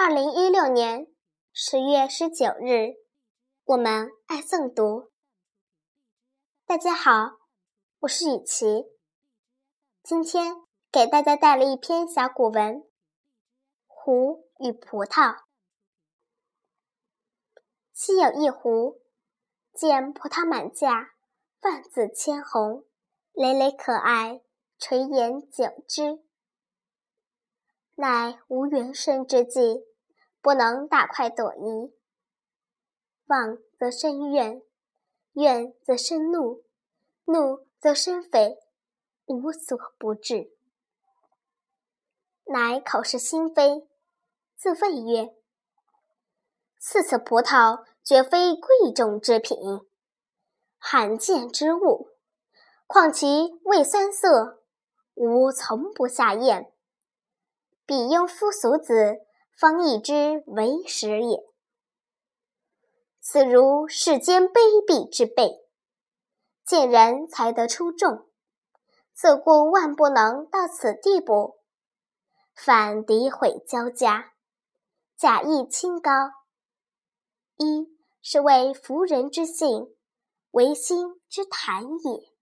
二零一六年十月十九日，我们爱诵读。大家好，我是雨琪，今天给大家带来一篇小古文《壶与葡萄》。昔有一壶，见葡萄满架，万紫千红，累累可爱，垂涎久之。乃无元生之计。不能大快朵颐，望则生怨，怨则生怒，怒则生匪，无所不至。乃口是心非，自谓曰：“此次葡萄绝非贵重之品，罕见之物，况其味酸涩，吾从不下咽。彼庸夫俗子。”方以之为实也。此如世间卑鄙之辈，见人才得出众，自故万不能到此地步，反诋毁交加，假意清高。一是为服人之性，唯心之谈也。